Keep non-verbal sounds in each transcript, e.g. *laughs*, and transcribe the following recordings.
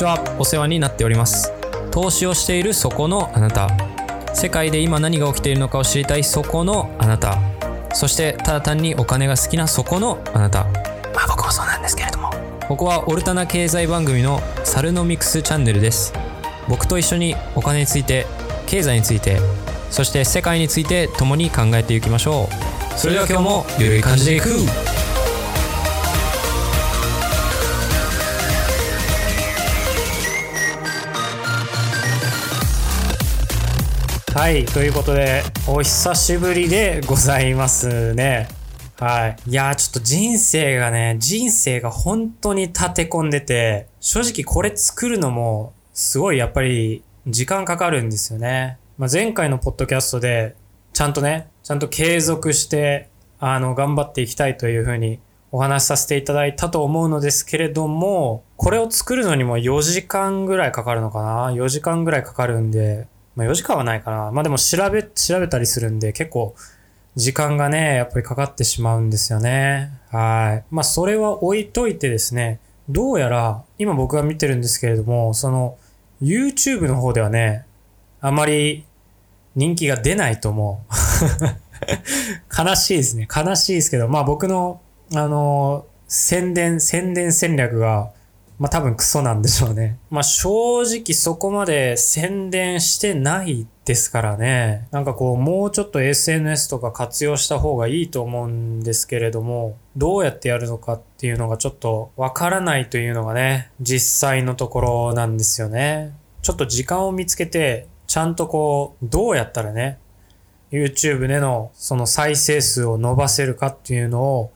ちは。お世話になっております。投資をしているそこのあなた。世界で今何が起きているのかを知りたい。そこのあなた。そしてただ単にお金が好きなそこのあなた。まあ僕もそうなんですけれども。ここはオルタナ経済番組のサルノミクスチャンネルです。僕と一緒にお金について経済についてそして世界について共に考えていきましょう。それでは今日もゆるい感じでいくはい、ということで、お久しぶりでございますね。はい。いやー、ちょっと人生がね、人生が本当に立て込んでて、正直これ作るのも、すごいやっぱり時間かかるんですよね。まあ、前回のポッドキャストで、ちゃんとね、ちゃんと継続して、あの、頑張っていきたいというふうにお話しさせていただいたと思うのですけれども、これを作るのにも4時間ぐらいかかるのかな ?4 時間ぐらいかかるんで、まあ4時間はないかな。まあでも調べ、調べたりするんで結構時間がね、やっぱりかかってしまうんですよね。はい。まあそれは置いといてですね、どうやら今僕が見てるんですけれども、その YouTube の方ではね、あまり人気が出ないと思う。*laughs* 悲しいですね。悲しいですけど、まあ僕の、あの、宣伝、宣伝戦略が、まあ多分クソなんでしょうね。まあ正直そこまで宣伝してないですからね。なんかこうもうちょっと SNS とか活用した方がいいと思うんですけれども、どうやってやるのかっていうのがちょっとわからないというのがね、実際のところなんですよね。ちょっと時間を見つけて、ちゃんとこう、どうやったらね、YouTube でのその再生数を伸ばせるかっていうのを、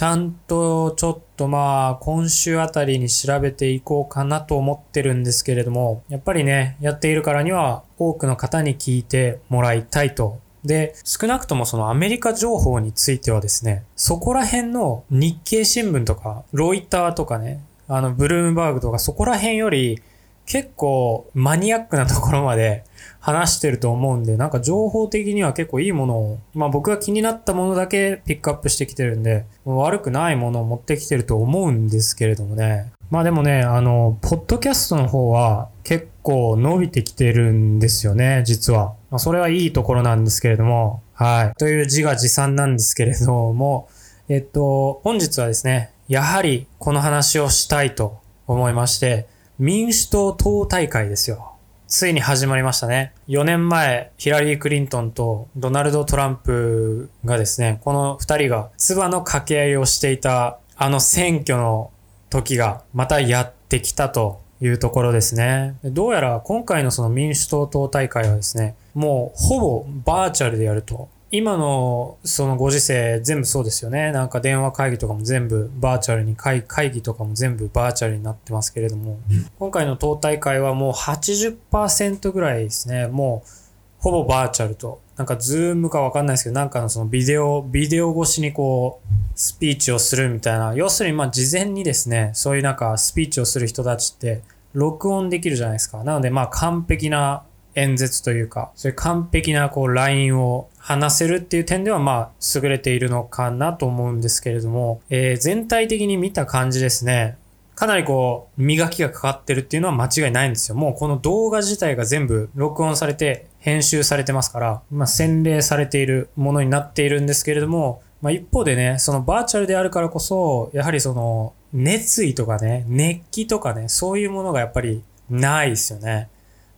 ちゃんとちょっとまあ今週あたりに調べていこうかなと思ってるんですけれども、やっぱりね、やっているからには多くの方に聞いてもらいたいと。で、少なくともそのアメリカ情報についてはですね、そこら辺の日経新聞とか、ロイターとかね、あのブルームバーグとかそこら辺より結構マニアックなところまで話してると思うんで、なんか情報的には結構いいものを、まあ僕が気になったものだけピックアップしてきてるんで、悪くないものを持ってきてると思うんですけれどもね。まあでもね、あの、ポッドキャストの方は結構伸びてきてるんですよね、実は。まあそれはいいところなんですけれども、はい。という自画自賛なんですけれども、えっと、本日はですね、やはりこの話をしたいと思いまして、民主党党大会ですよ。ついに始まりましたね。4年前、ヒラリー・クリントンとドナルド・トランプがですね、この2人が唾の掛け合いをしていたあの選挙の時がまたやってきたというところですね。どうやら今回のその民主党党大会はですね、もうほぼバーチャルでやると。今のそのご時世全部そうですよね。なんか電話会議とかも全部バーチャルに会会議とかも全部バーチャルになってますけれども、今回の党大会はもう80%ぐらいですね。もうほぼバーチャルと。なんかズームかわかんないですけど、なんかのそのビデオ、ビデオ越しにこう、スピーチをするみたいな。要するにまあ事前にですね、そういうなんかスピーチをする人たちって録音できるじゃないですか。なのでまあ完璧な演説というか、そういう完璧なこうラインを話せるっていう点ではまあ優れているのかなと思うんですけれども、えー全体的に見た感じですね。かなりこう、磨きがかかってるっていうのは間違いないんですよ。もうこの動画自体が全部録音されて編集されてますから、まあ洗礼されているものになっているんですけれども、まあ一方でね、そのバーチャルであるからこそ、やはりその熱意とかね、熱気とかね、そういうものがやっぱりないですよね。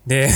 で、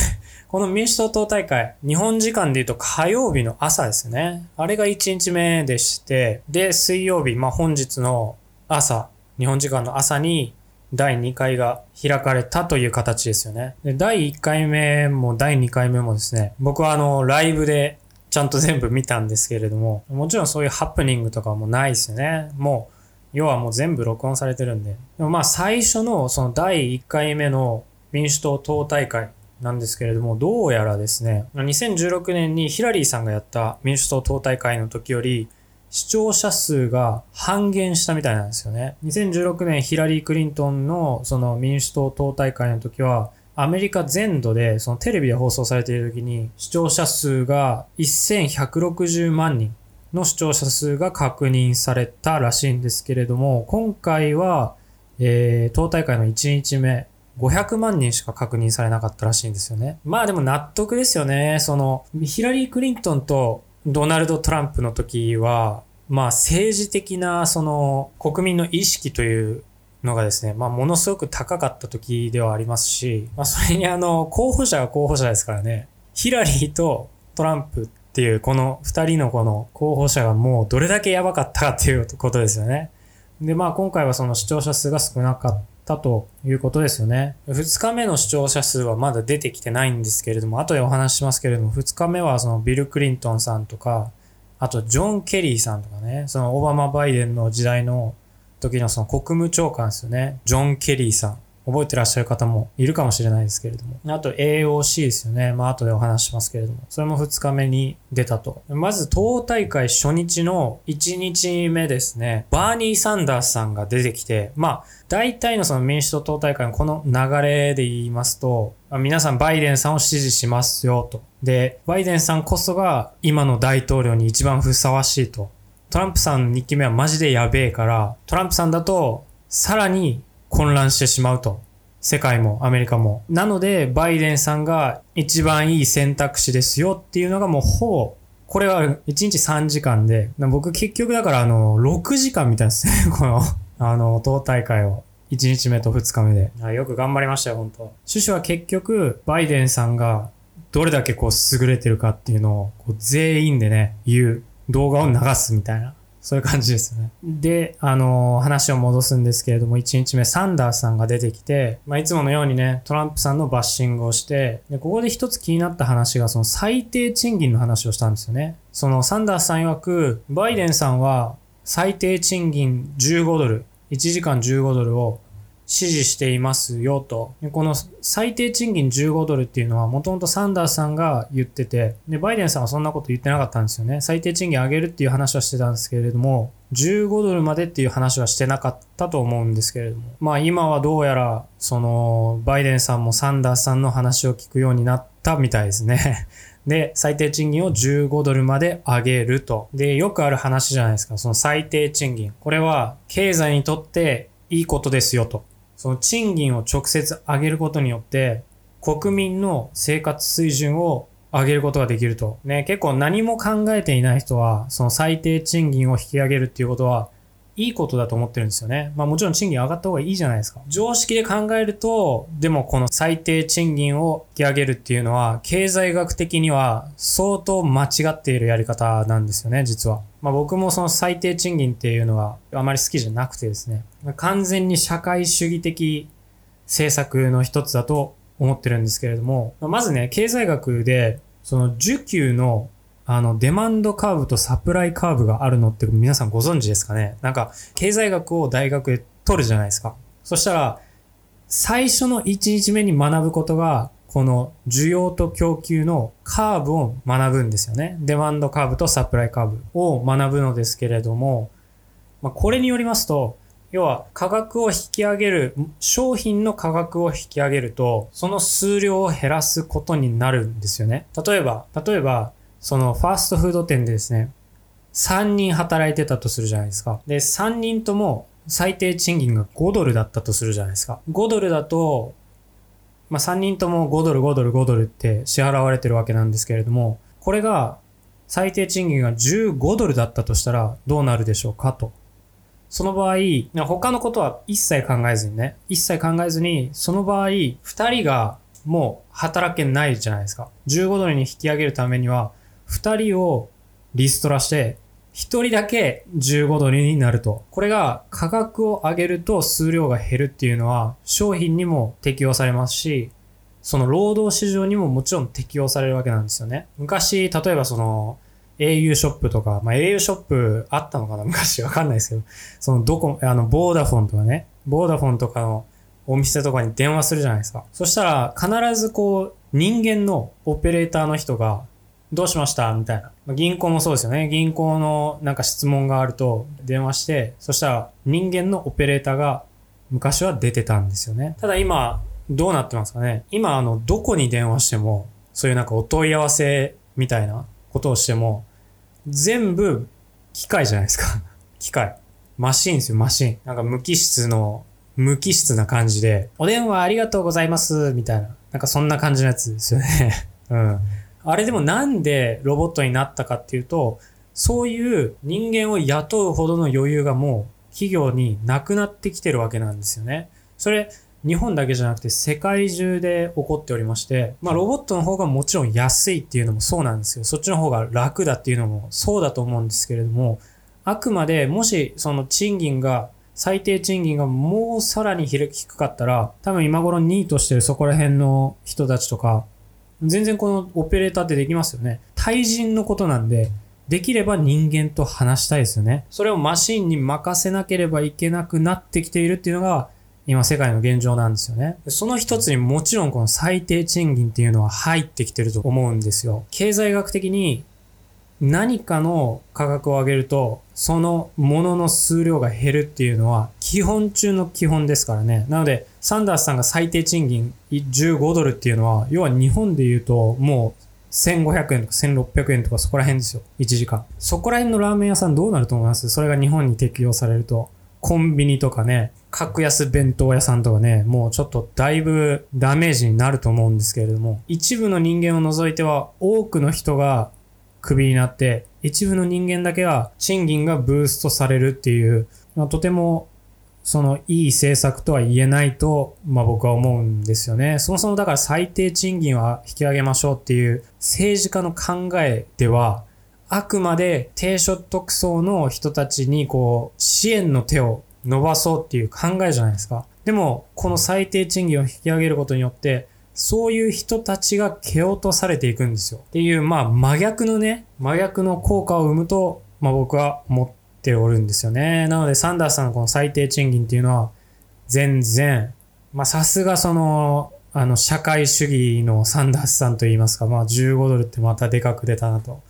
この民主党党大会、日本時間で言うと火曜日の朝ですね。あれが1日目でして、で、水曜日、まあ本日の朝、日本時間の朝に第2回が開かれたという形ですよね。で、第1回目も第2回目もですね、僕はあの、ライブでちゃんと全部見たんですけれども、もちろんそういうハプニングとかもないですよね。もう、要はもう全部録音されてるんで。でもまあ最初のその第1回目の民主党党大会なんですけれども、どうやらですね、2016年にヒラリーさんがやった民主党党大会の時より、視聴者数が半減したみたいなんですよね。2016年ヒラリー・クリントンのその民主党党大会の時は、アメリカ全土でそのテレビで放送されている時に視聴者数が1160万人の視聴者数が確認されたらしいんですけれども、今回は、えー、党大会の1日目500万人しか確認されなかったらしいんですよね。まあでも納得ですよね。その、ヒラリー・クリントンとドナルド・トランプの時は、まあ政治的なその国民の意識というのがですね、まあものすごく高かった時ではありますし、まあそれにあの候補者が候補者ですからね、ヒラリーとトランプっていうこの二人のこの候補者がもうどれだけやばかったかっていうことですよね。でまあ今回はその視聴者数が少なかったということですよね。2日目の視聴者数はまだ出てきてないんですけれども、後でお話ししますけれども、2日目はそのビル・クリントンさんとか、あとジョン・ケリーさんとかね、そのオバマ・バイデンの時代の時のその国務長官ですよね。ジョン・ケリーさん。覚えてらっしゃる方もいるかもしれないですけれども。あと AOC ですよね。まあ後でお話しますけれども。それも2日目に出たと。まず党大会初日の1日目ですね。バーニー・サンダースさんが出てきて、まあ大体のその民主党党大会のこの流れで言いますと、皆さんバイデンさんを支持しますよと。で、バイデンさんこそが今の大統領に一番ふさわしいと。トランプさんの2期目はマジでやべえから、トランプさんだとさらに混乱してしまうと。世界もアメリカも。なので、バイデンさんが一番いい選択肢ですよっていうのがもうほぼ、これは1日3時間で、僕結局だからあの、6時間みたいですね。*laughs* この、あの、党大会を。1日目と2日目で。よく頑張りましたよ、本当趣旨は結局、バイデンさんがどれだけこう優れてるかっていうのをこう全員でね、言う動画を流すみたいな。そういう感じですね。で、あのー、話を戻すんですけれども、1日目サンダースさんが出てきて、まあ、いつものようにね、トランプさんのバッシングをして、で、ここで一つ気になった話が、その最低賃金の話をしたんですよね。そのサンダースさん曰く、バイデンさんは最低賃金15ドル、1時間15ドルを支持していますよと。この最低賃金15ドルっていうのはもともとサンダースさんが言ってて、で、バイデンさんはそんなこと言ってなかったんですよね。最低賃金上げるっていう話はしてたんですけれども、15ドルまでっていう話はしてなかったと思うんですけれども。まあ今はどうやら、その、バイデンさんもサンダースさんの話を聞くようになったみたいですね。*laughs* で、最低賃金を15ドルまで上げると。で、よくある話じゃないですか。その最低賃金。これは経済にとっていいことですよと。その賃金を直接上げることによって、国民の生活水準を上げることができると。ね、結構何も考えていない人は、その最低賃金を引き上げるっていうことは、いいことだと思ってるんですよね。まあもちろん賃金上がった方がいいじゃないですか。常識で考えると、でもこの最低賃金を引き上げるっていうのは、経済学的には相当間違っているやり方なんですよね、実は。まあ僕もその最低賃金っていうのはあまり好きじゃなくてですね。完全に社会主義的政策の一つだと思ってるんですけれども、まずね、経済学で、その需給のあの、デマンドカーブとサプライカーブがあるのって皆さんご存知ですかねなんか、経済学を大学で取るじゃないですか。そしたら、最初の1日目に学ぶことが、この需要と供給のカーブを学ぶんですよね。デマンドカーブとサプライカーブを学ぶのですけれども、まあ、これによりますと、要は価格を引き上げる、商品の価格を引き上げると、その数量を減らすことになるんですよね。例えば、例えば、そのファーストフード店でですね、3人働いてたとするじゃないですか。で、3人とも最低賃金が5ドルだったとするじゃないですか。5ドルだと、まあ、3人とも5ドル5ドル5ドルって支払われてるわけなんですけれども、これが最低賃金が15ドルだったとしたらどうなるでしょうかと。その場合、他のことは一切考えずにね、一切考えずに、その場合、2人がもう働けないじゃないですか。15ドルに引き上げるためには、2人をリストラして、1人だけ15ドルになると。これが価格を上げると数量が減るっていうのは商品にも適用されますし、その労働市場にももちろん適用されるわけなんですよね。昔、例えばその au ショップとか、まあ au ショップあったのかな昔わかんないですけど、そのどこ、あの、ボーダフォンとかね、ボーダフォンとかのお店とかに電話するじゃないですか。そしたら必ずこう人間のオペレーターの人がどうしました？みたいな。銀行もそうですよね。銀行のなんか質問があると電話して、そしたら人間のオペレーターが昔は出てたんですよね。ただ今、どうなってますかね今、あの、どこに電話しても、そういうなんかお問い合わせみたいなことをしても、全部機械じゃないですか。*laughs* 機械。マシンですよ、マシン。なんか無機質の無機質な感じで、お電話ありがとうございます、みたいな。なんかそんな感じのやつですよね。*laughs* うん。あれでもなんでロボットになったかっていうと、そういう人間を雇うほどの余裕がもう企業になくなってきてるわけなんですよね。それ、日本だけじゃなくて世界中で起こっておりまして、まあロボットの方がもちろん安いっていうのもそうなんですよ。そっちの方が楽だっていうのもそうだと思うんですけれども、あくまでもしその賃金が最低賃金がもうさらに低かったら、多分今頃ニートしてるそこら辺の人たちとか、全然このオペレーターってできますよね。対人のことなんで、できれば人間と話したいですよね。それをマシンに任せなければいけなくなってきているっていうのが、今世界の現状なんですよね。その一つにもちろんこの最低賃金っていうのは入ってきてると思うんですよ。経済学的に何かの価格を上げると、そのものの数量が減るっていうのは基本中の基本ですからね。なので、サンダースさんが最低賃金15ドルっていうのは、要は日本で言うともう1500円とか1600円とかそこら辺ですよ。1時間。そこら辺のラーメン屋さんどうなると思います？それが日本に適用されると。コンビニとかね、格安弁当屋さんとかね、もうちょっとだいぶダメージになると思うんですけれども、一部の人間を除いては多くの人がクビになって、一部の人間だけは賃金がブーストされるっていう、まあ、とてもそのいい政策とは言えないと、まあ僕は思うんですよね。そもそもだから最低賃金は引き上げましょうっていう政治家の考えでは、あくまで低所得層の人たちにこう支援の手を伸ばそうっていう考えじゃないですか。でも、この最低賃金を引き上げることによって、そういう人たちが蹴落とされていくんですよ。っていう、まあ真逆のね、真逆の効果を生むと、まあ僕は思っておるんですよね。なので、サンダースさんのこの最低賃金っていうのは、全然、まあさすがその、あの、社会主義のサンダースさんといいますか、まあ15ドルってまたでかく出たなと。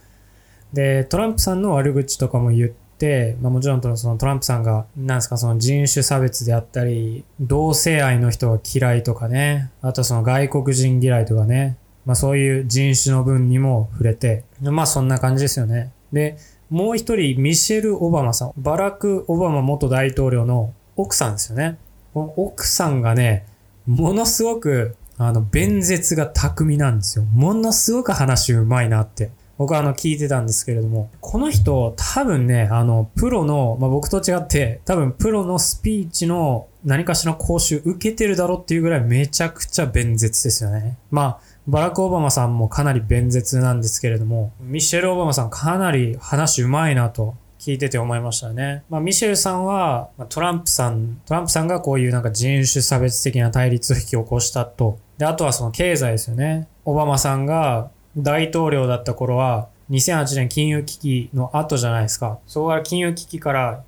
で、トランプさんの悪口とかも言って、まあもちろんそのトランプさんが、なんですか、その人種差別であったり、同性愛の人が嫌いとかね、あとその外国人嫌いとかね、まあそういう人種の分にも触れて、まあそんな感じですよね。で、もう一人、ミシェル・オバマさん。バラク・オバマ元大統領の奥さんですよね。この奥さんがね、ものすごく、あの、弁舌が巧みなんですよ。ものすごく話うまいなって僕はあの聞いてたんですけれども、この人多分ね、あの、プロの、まあ、僕と違って、多分プロのスピーチの何かしら講習受けてるだろうっていうぐらいめちゃくちゃ弁舌ですよね。まあ、バラク・オバマさんもかなり弁舌なんですけれども、ミシェル・オバマさんかなり話うまいなと聞いてて思いましたね。まあ、ミシェルさんは、トランプさん、トランプさんがこういうなんか人種差別的な対立を引き起こしたと。で、あとはその経済ですよね。オバマさんが大統領だった頃は、2008年金融危機の後じゃないですか。そこから金融危機から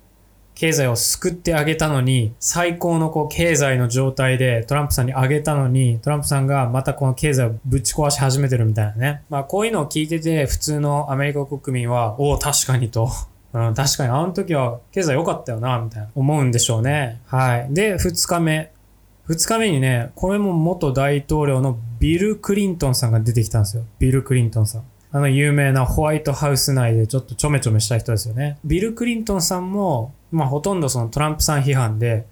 経済を救ってあげたのに、最高のこう経済の状態でトランプさんにあげたのに、トランプさんがまたこの経済をぶち壊し始めてるみたいなね。まあこういうのを聞いてて、普通のアメリカ国民は、おお、確かにと。*laughs* うん、確かにあの時は経済良かったよな、みたいな思うんでしょうね。はい。で、2日目。2日目にね、これも元大統領のビル・クリントンさんが出てきたんですよ。ビル・クリントンさん。あの有名なホワイトハウス内でちょっとちょめちょめした人ですよね。ビル・クリントンさんも、まあほとんどそのトランプさん批判で、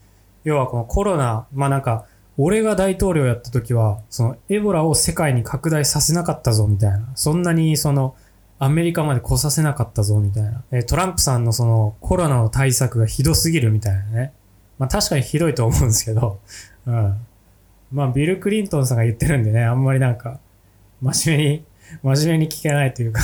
要はこのコロナ、まあなんか、俺が大統領やった時は、そのエボラを世界に拡大させなかったぞみたいな。そんなにそのアメリカまで来させなかったぞみたいな。えトランプさんのそのコロナの対策がひどすぎるみたいなね。まあ確かにひどいと思うんですけど、*laughs* うん。まあ、ビル・クリントンさんが言ってるんでね、あんまりなんか、真面目に、真面目に聞けないというか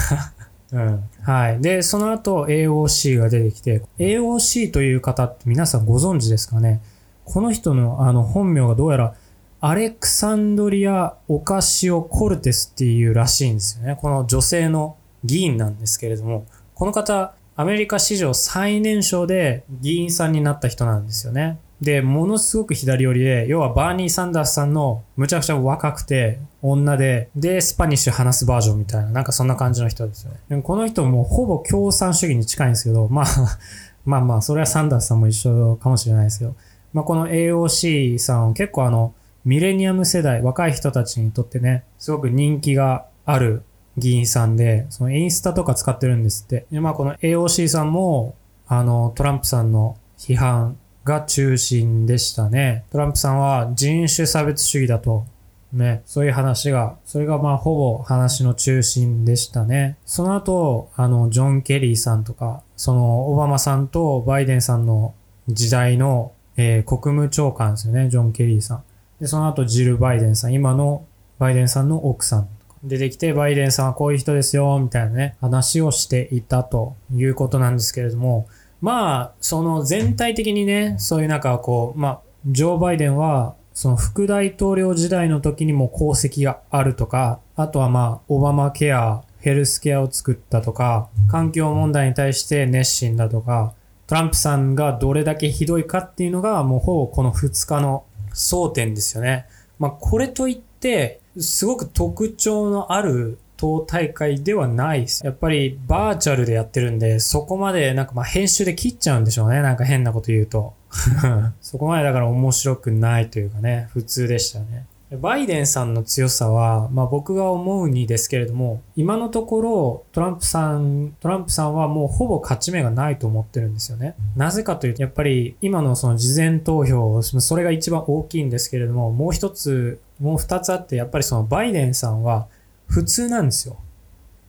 はい。で、その後 AOC が出てきて、AOC という方って皆さんご存知ですかね？この人のあの本名がどうやらアレクサンドリア・オカシオ・コルテスっていうらしいんですよね。この女性の議員なんですけれども、この方、アメリカ史上最年少で議員さんになった人なんですよね。で、ものすごく左寄りで、要はバーニー・サンダースさんのむちゃくちゃ若くて、女で、で、スパニッシュ話すバージョンみたいな、なんかそんな感じの人ですよね。でもこの人もほぼ共産主義に近いんですけど、まあ *laughs* まあまあ、それはサンダースさんも一緒かもしれないですけど、まあこの AOC さん結構あの、ミレニアム世代、若い人たちにとってね、すごく人気がある議員さんで、そのインスタとか使ってるんですって。で、まあこの AOC さんも、あの、トランプさんの批判が中心でしたね。トランプさんは人種差別主義だと。ね、そういう話が、それがまあほぼ話の中心でしたね。その後、あの、ジョン・ケリーさんとか、その、オバマさんとバイデンさんの時代の、えー、国務長官ですよね、ジョン・ケリーさん。で、その後、ジル・バイデンさん、今のバイデンさんの奥さんとか出てきて、バイデンさんはこういう人ですよ、みたいなね、話をしていたということなんですけれども、まあ、その全体的にね、そういうなんかこう、まあ、ジョー・バイデンは、その副大統領時代の時にも功績があるとか、あとはまあ、オバマケア、ヘルスケアを作ったとか、環境問題に対して熱心だとか、トランプさんがどれだけひどいかっていうのが、もうほぼこの2日の争点ですよね。まあ、これといって、すごく特徴のある党大会ではないです。やっぱりバーチャルでやってるんで、そこまでなんかまあ編集で切っちゃうんでしょうね。なんか変なこと言うと。*laughs* そこまでだから面白くないというかね、普通でしたね。バイデンさんの強さは、まあ僕が思うにですけれども、今のところトランプさん、トランプさんはもうほぼ勝ち目がないと思ってるんですよね。なぜかというと、やっぱり今のその事前投票、それが一番大きいんですけれども、もう一つ、もう二つあって、やっぱりそのバイデンさんは普通なんですよ。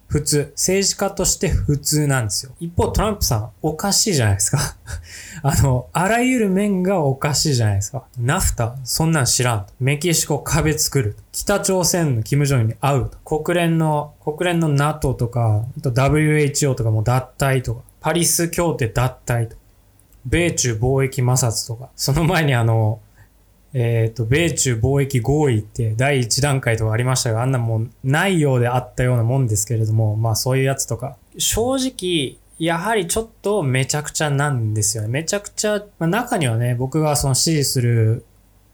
普通。政治家として普通なんですよ。一方、トランプさん、おかしいじゃないですか。*laughs* あの、あらゆる面がおかしいじゃないですか。ナフタ、そんなん知らん。メキシコ壁作る。北朝鮮のキム・ジョンに会う。国連の、国連の NATO とか、と WHO とかも脱退とか、パリス協定脱退とか、米中貿易摩擦とか、その前にあの、えっ、ー、と、米中貿易合意って第一段階とかありましたが、あんなもんないようであったようなもんですけれども、まあそういうやつとか。正直、やはりちょっとめちゃくちゃなんですよね。めちゃくちゃ、まあ、中にはね、僕がその支持する、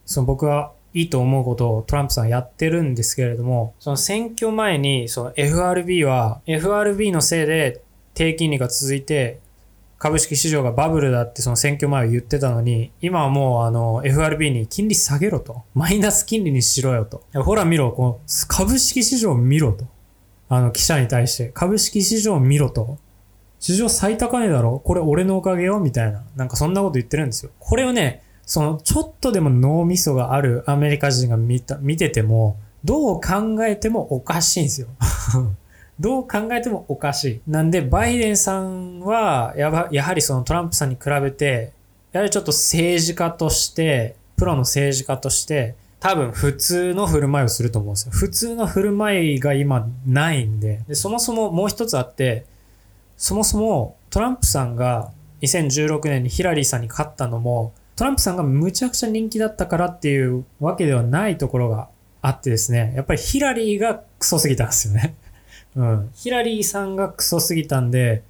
その僕がいいと思うことをトランプさんやってるんですけれども、その選挙前に、その FRB は、FRB のせいで低金利が続いて、株式市場がバブルだってその選挙前は言ってたのに、今はもうあの FRB に金利下げろと。マイナス金利にしろよと。ほら見ろ、この株式市場見ろと。あの記者に対して、株式市場見ろと。市場最高値だろこれ俺のおかげよみたいな。なんかそんなこと言ってるんですよ。これをね、そのちょっとでも脳みそがあるアメリカ人が見た、見てても、どう考えてもおかしいんですよ。どう考えてもおかしい。なんで、バイデンさんは、やば、やはりそのトランプさんに比べて、やはりちょっと政治家として、プロの政治家として、多分普通の振る舞いをすると思うんですよ。普通の振る舞いが今ないんで。で、そもそももう一つあって、そもそもトランプさんが2016年にヒラリーさんに勝ったのも、トランプさんがむちゃくちゃ人気だったからっていうわけではないところがあってですね、やっぱりヒラリーがクソすぎたんですよね。うん。ヒラリーさんがクソすぎたんで、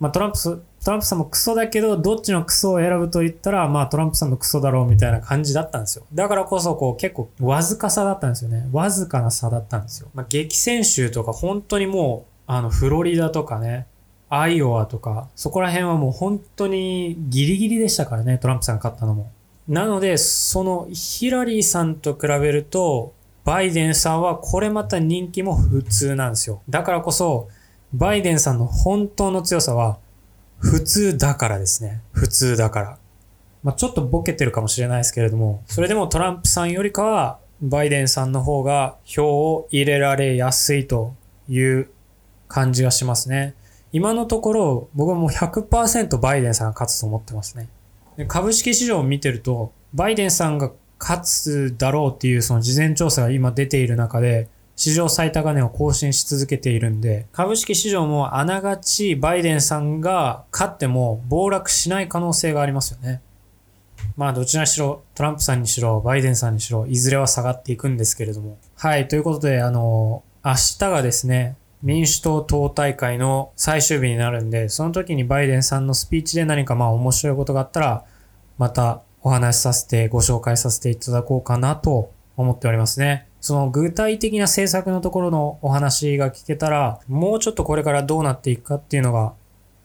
まあトランプトランプさんもクソだけど、どっちのクソを選ぶと言ったら、まあトランプさんのクソだろうみたいな感じだったんですよ。だからこそ、こう結構わずかさだったんですよね。わずかな差だったんですよ。まあ激戦州とか本当にもう、あの、フロリダとかね、アイオワとか、そこら辺はもう本当にギリギリでしたからね、トランプさんが勝ったのも。なので、そのヒラリーさんと比べると、バイデンさんはこれまた人気も普通なんですよ。だからこそ、バイデンさんの本当の強さは、普通だからですね。普通だから。まあ、ちょっとボケてるかもしれないですけれども、それでもトランプさんよりかは、バイデンさんの方が票を入れられやすいという感じがしますね。今のところ、僕はもう100%バイデンさんが勝つと思ってますね。株式市場を見てると、バイデンさんが勝つだろうっていうその事前調査が今出ている中で、史上最高値を更新し続けているんで、株式市場もあながちバイデンさんが勝っても暴落しない可能性がありますよね。まあどちらにしろ、トランプさんにしろ、バイデンさんにしろ、いずれは下がっていくんですけれども。はい、ということで、あの、明日がですね、民主党党大会の最終日になるんで、その時にバイデンさんのスピーチで何かまあ面白いことがあったら、またお話しさせて、ご紹介させていただこうかなと思っておりますね。その具体的な政策のところのお話が聞けたら、もうちょっとこれからどうなっていくかっていうのが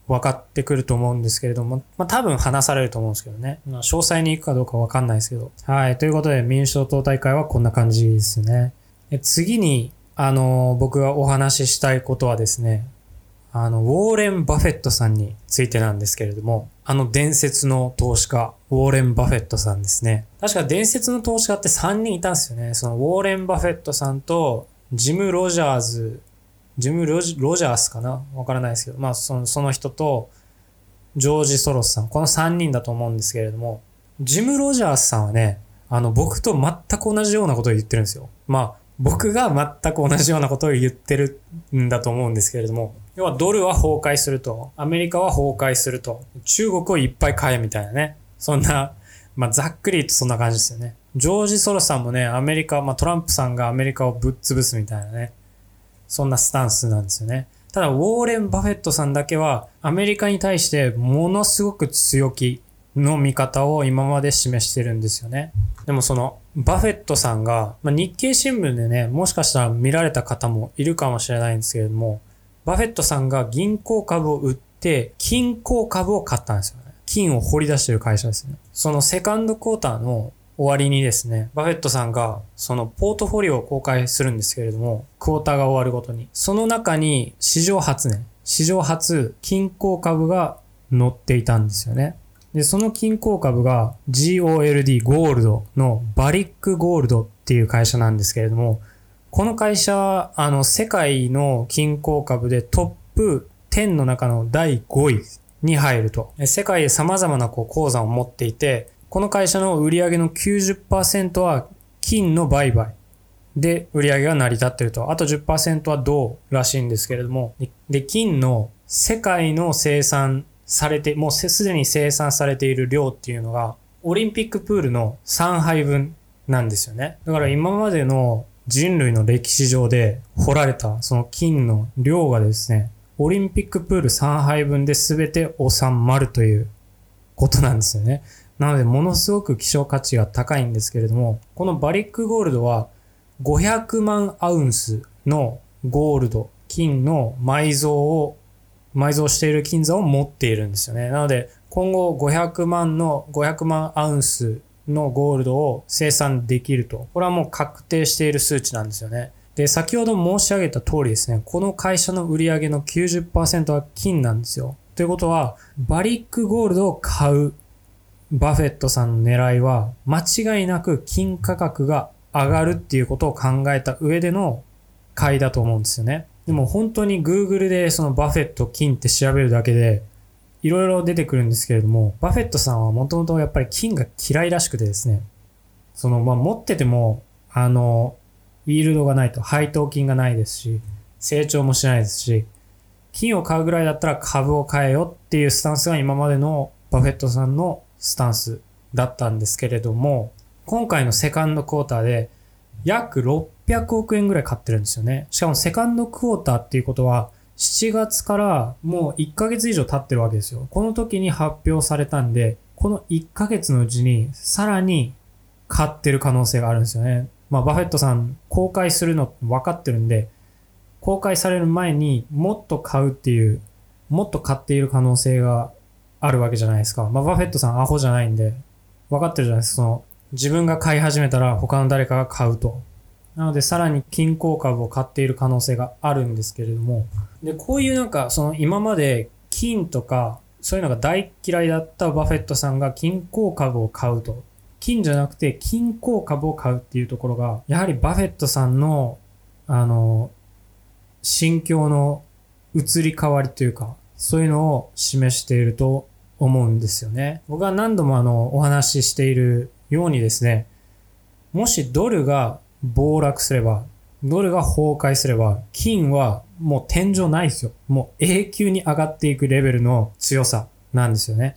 分かってくると思うんですけれども、まあ多分話されると思うんですけどね。詳細に行くかどうか分かんないですけど。はい。ということで民主党党大会はこんな感じですね。次に、あの、僕がお話ししたいことはですね、あの、ウォーレン・バフェットさんについてなんですけれども、あの伝説の投資家、ウォーレン・バフェットさんですね。確か伝説の投資家って3人いたんですよね。そのウォーレン・バフェットさんと、ジム・ロジャーズ、ジムロジ・ャースかな？わからないですけど、まあその、その人と、ジョージ・ソロスさん、この3人だと思うんですけれども、ジム・ロジャースさんはね、あの、僕と全く同じようなことを言ってるんですよ。まあ、僕が全く同じようなことを言ってるんだと思うんですけれども、要はドルは崩壊すると、アメリカは崩壊すると、中国をいっぱい買えみたいなね。そんな、まあ、ざっくり言うとそんな感じですよね。ジョージ・ソロさんもね、アメリカ、まあ、トランプさんがアメリカをぶっ潰すみたいなね。そんなスタンスなんですよね。ただ、ウォーレン・バフェットさんだけは、アメリカに対してものすごく強気の見方を今まで示してるんですよね。でもその、バフェットさんが、まあ、日経新聞でね、もしかしたら見られた方もいるかもしれないんですけれども、バフェットさんが銀行株を売って、金鉱株を買ったんですよね。金を掘り出してる会社ですね。その second quarter の終わりにですね、バフェットさんがそのポートフォリオを公開するんですけれども、クォーターが終わるごとに。その中に史上初ね、史上初金鉱株が載っていたんですよね。で、その金鉱株が GOLD ゴールドのバリックゴールドっていう会社なんですけれども、この会社は、あの、世界の金鉱株でトップ10の中の第5位に入ると。世界で様々なこう鉱山を持っていて、この会社の売上の90%は金の売買で売上が成り立ってると。あと10%は銅らしいんですけれども。で、金の世界の生産されて、もうすでに生産されている量っていうのが、オリンピックプールの3杯分なんですよね。だから今までの人類の歴史上で掘られたその金の量がですね、オリンピックプール3杯分で全て収まるということなんですよね。なので、ものすごく希少価値が高いんですけれども、このバリックゴールドは500万アウンスのゴールド、金の埋蔵を埋蔵している金座を持っているんですよね。なので、今後500万の、500万アウンスのゴールドを生産できると。これはもう確定している数値なんですよね。で、先ほど申し上げた通りですね、この会社の売上の90%は金なんですよ。ということは、バリックゴールドを買うバフェットさんの狙いは、間違いなく金価格が上がるっていうことを考えた上での買いだと思うんですよね。でも本当に Google でそのバフェット金って調べるだけで、いろいろ出てくるんですけれども、バフェットさんはもともとやっぱり金が嫌いらしくてですね、その、まあ、持ってても、あの、 yield がないと、配当金がないですし、成長もしないですし、金を買うぐらいだったら株を買えよっていうスタンスが今までのバフェットさんのスタンスだったんですけれども、今回のセカンドクォーターで約600億円ぐらい買ってるんですよね。しかもセカンドクォーターっていうことは、7月からもう1ヶ月以上経ってるわけですよ。この時に発表されたんで、この1ヶ月のうちにさらに買ってる可能性があるんですよね。まあ、バフェットさん公開するの分かってるんで、公開される前にもっと買うっていう、もっと買っている可能性があるわけじゃないですか。まあ、バフェットさんアホじゃないんで、分かってるじゃないですか。その、自分が買い始めたら他の誰かが買うと。なので、さらに金鉱株を買っている可能性があるんですけれども、で、こういうなんか、その今まで金とか、そういうのが大嫌いだったバフェットさんが金鉱株を買うと。金じゃなくて金鉱株を買うっていうところが、やはりバフェットさんの、あの、心境の移り変わりというか、そういうのを示していると思うんですよね。僕は何度もあの、お話ししているようにですね、もしドルが暴落すれば、ドルが崩壊すれば、金はもう天井ないですよ。もう永久に上がっていくレベルの強さなんですよね。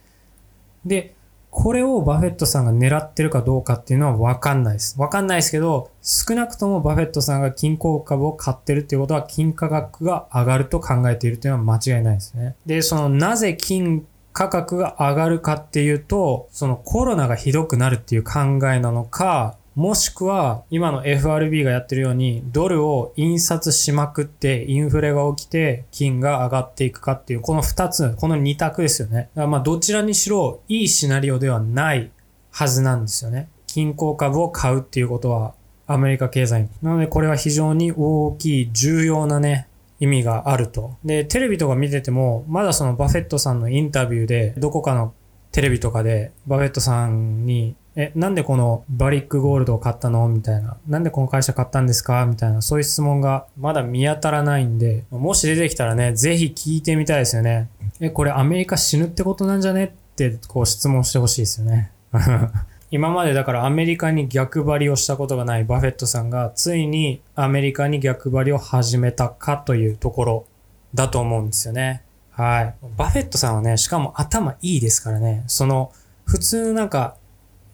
で、これをバフェットさんが狙ってるかどうかっていうのはわかんないです。わかんないですけど、少なくともバフェットさんが金鉱株を買ってるっていうことは金価格が上がると考えているというのは間違いないですね。で、そのなぜ金価格が上がるかっていうと、そのコロナがひどくなるっていう考えなのか、もしくは今の FRB がやってるようにドルを印刷しまくってインフレが起きて金が上がっていくかっていうこの2つ、この2択ですよね。だからまあどちらにしろいいシナリオではないはずなんですよね。金鉱株を買うっていうことはアメリカ経済なのでこれは非常に大きい重要なね、意味があると。で、テレビとか見てても、まだそのバフェットさんのインタビューで、どこかのテレビとかで、バフェットさんに、え、なんでこのバリックゴールドを買ったの？みたいな。なんでこの会社買ったんですか？みたいな。そういう質問がまだ見当たらないんで、もし出てきたらね、ぜひ聞いてみたいですよね。え、これアメリカ死ぬってことなんじゃね？ってこう質問してほしいですよね。*laughs* 今までだからアメリカに逆張りをしたことがないバフェットさんがついにアメリカに逆張りを始めたかというところだと思うんですよね。はい。バフェットさんはね、しかも頭いいですからね、その普通なんか、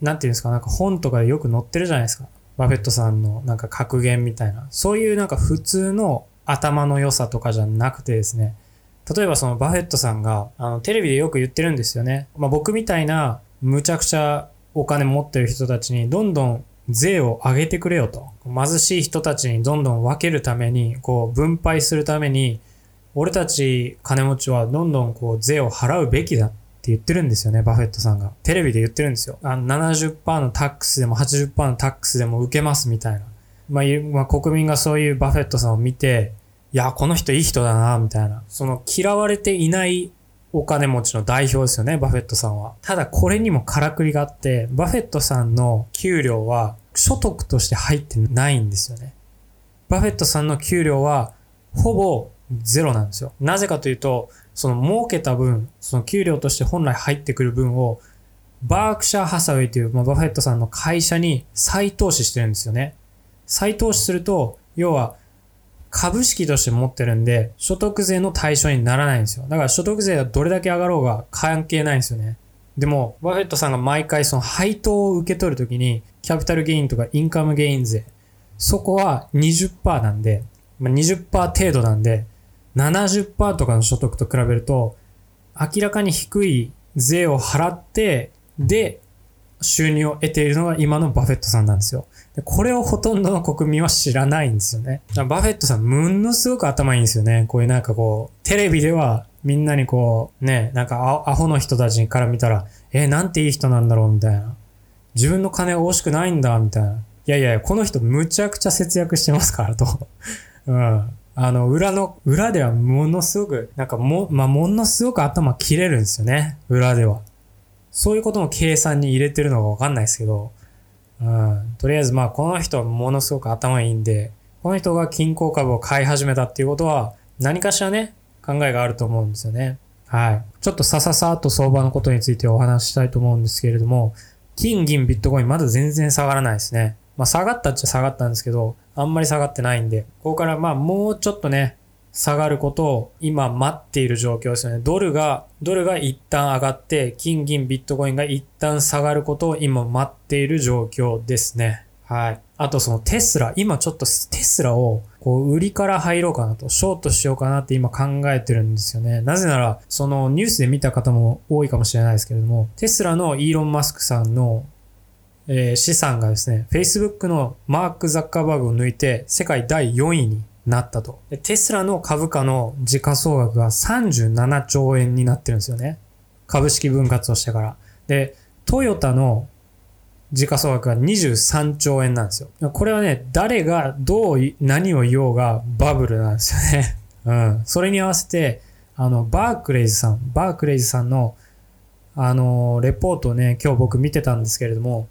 なんていうんですか、なんか本とかでよく載ってるじゃないですか。バフェットさんのなんか格言みたいな。そういうなんか普通の頭の良さとかじゃなくてですね、例えばそのバフェットさんが、あの、テレビでよく言ってるんですよね。まあ僕みたいな、むちゃくちゃお金持ってる人たちにどんどん税を上げてくれよと。貧しい人たちにどんどん分けるために、こう分配するために、俺たち金持ちはどんどんこう税を払うべきだって言ってるんですよね、バフェットさんが。テレビで言ってるんですよ。あの70%の tax でも80%の tax でも受けますみたいな。まあ、まあ、国民がそういうバフェットさんを見て、いや、この人いい人だな、みたいな。その嫌われていないお金持ちの代表ですよね、バフェットさんは。ただこれにもからくりがあって、バフェットさんの給料は所得として入ってないんですよね。バフェットさんの給料はほぼゼロなんですよ。なぜかというと、その儲けた分、その給料として本来入ってくる分を、バークシャー・ハサウェイという、まあ、バフェットさんの会社に再投資してるんですよね。再投資すると、要は株式として持ってるんで、所得税の対象にならないんですよ。だから所得税がどれだけ上がろうが関係ないんですよね。でも、バフェットさんが毎回その配当を受け取るときに、キャピタルゲインとかインカムゲイン税、そこは20%なんで、まあ、20%程度なんで、70%とかの所得と比べると、明らかに低い税を払って、で、収入を得ているのが今のバフェットさんなんですよ。でこれをほとんどの国民は知らないんですよね。バフェットさん、ものすごく頭いいんですよね。こういうなんかこう、テレビではみんなにこう、ね、なんかアホの人たちから見たら、え、なんていい人なんだろうみたいな。自分の金惜しくないんだみたいな。いやいや、この人むちゃくちゃ節約してますからと。*laughs* うん。あの、裏の、裏ではものすごく、なんかも、まあ、ものすごく頭切れるんですよね。裏では。そういうことも計算に入れてるのかわかんないですけど、うん、とりあえずまあこの人はものすごく頭いいんで、この人が均衡株を買い始めたっていうことは何かしらね、考えがあると思うんですよね。はい。ちょっとさささっと相場のことについてお話ししたいと思うんですけれども、金、銀、ビットコインまだ全然下がらないですね。まあ下がったっちゃ下がったんですけど、あんまり下がってないんで、ここからまあもうちょっとね、下がることを今待っている状況ですよね。ドルが、ドルが一旦上がって、金銀ビットコインが一旦下がることを今待っている状況ですね。はい。あとそのテスラ、今ちょっとテスラをこう売りから入ろうかなと、ショートしようかなって今考えてるんですよね。なぜなら、そのニュースで見た方も多いかもしれないですけれども、テスラのイーロン・マスクさんの、えー、資産がですね、Facebook のマーク・ザッカーバーグを抜いて世界第4位になったと。テスラの株価の時価総額が37兆円になってるんですよね。株式分割をしてから。で、トヨタの時価総額が23兆円なんですよ。これはね、誰がどう、何を言おうがバブルなんですよね。*laughs* うん。それに合わせて、あの、バークレイズさん、バークレイズさんの、あの、レポートをね、今日僕見てたんですけれども、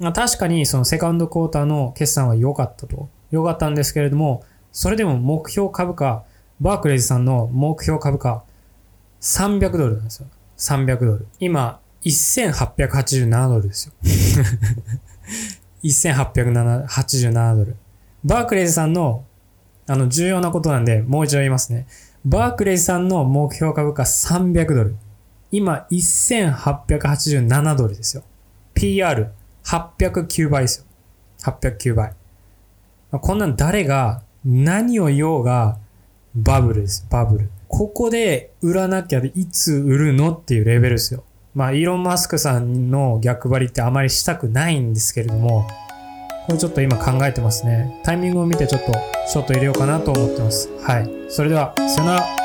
確かにそのセカンドクォーターの決算は良かったと。良かったんですけれども、それでも目標株価、バークレイズさんの目標株価、300ドルなんですよ。300ドル。今、1887ドルですよ。*laughs* 1887ドル。バークレイズさんの、あの、重要なことなんで、もう一度言いますね。バークレイズさんの目標株価300ドル。今、1887ドルですよ。PR 809倍ですよ。809倍。こんなん誰が何を言おうがバブルです、バブル。ここで売らなきゃいつ売るのっていうレベルですよ。まあ、イーロン・マスクさんの逆張りってあまりしたくないんですけれども、これちょっと今考えてますね。タイミングを見てちょっとショット入れようかなと思ってます。はい。それでは、さよなら。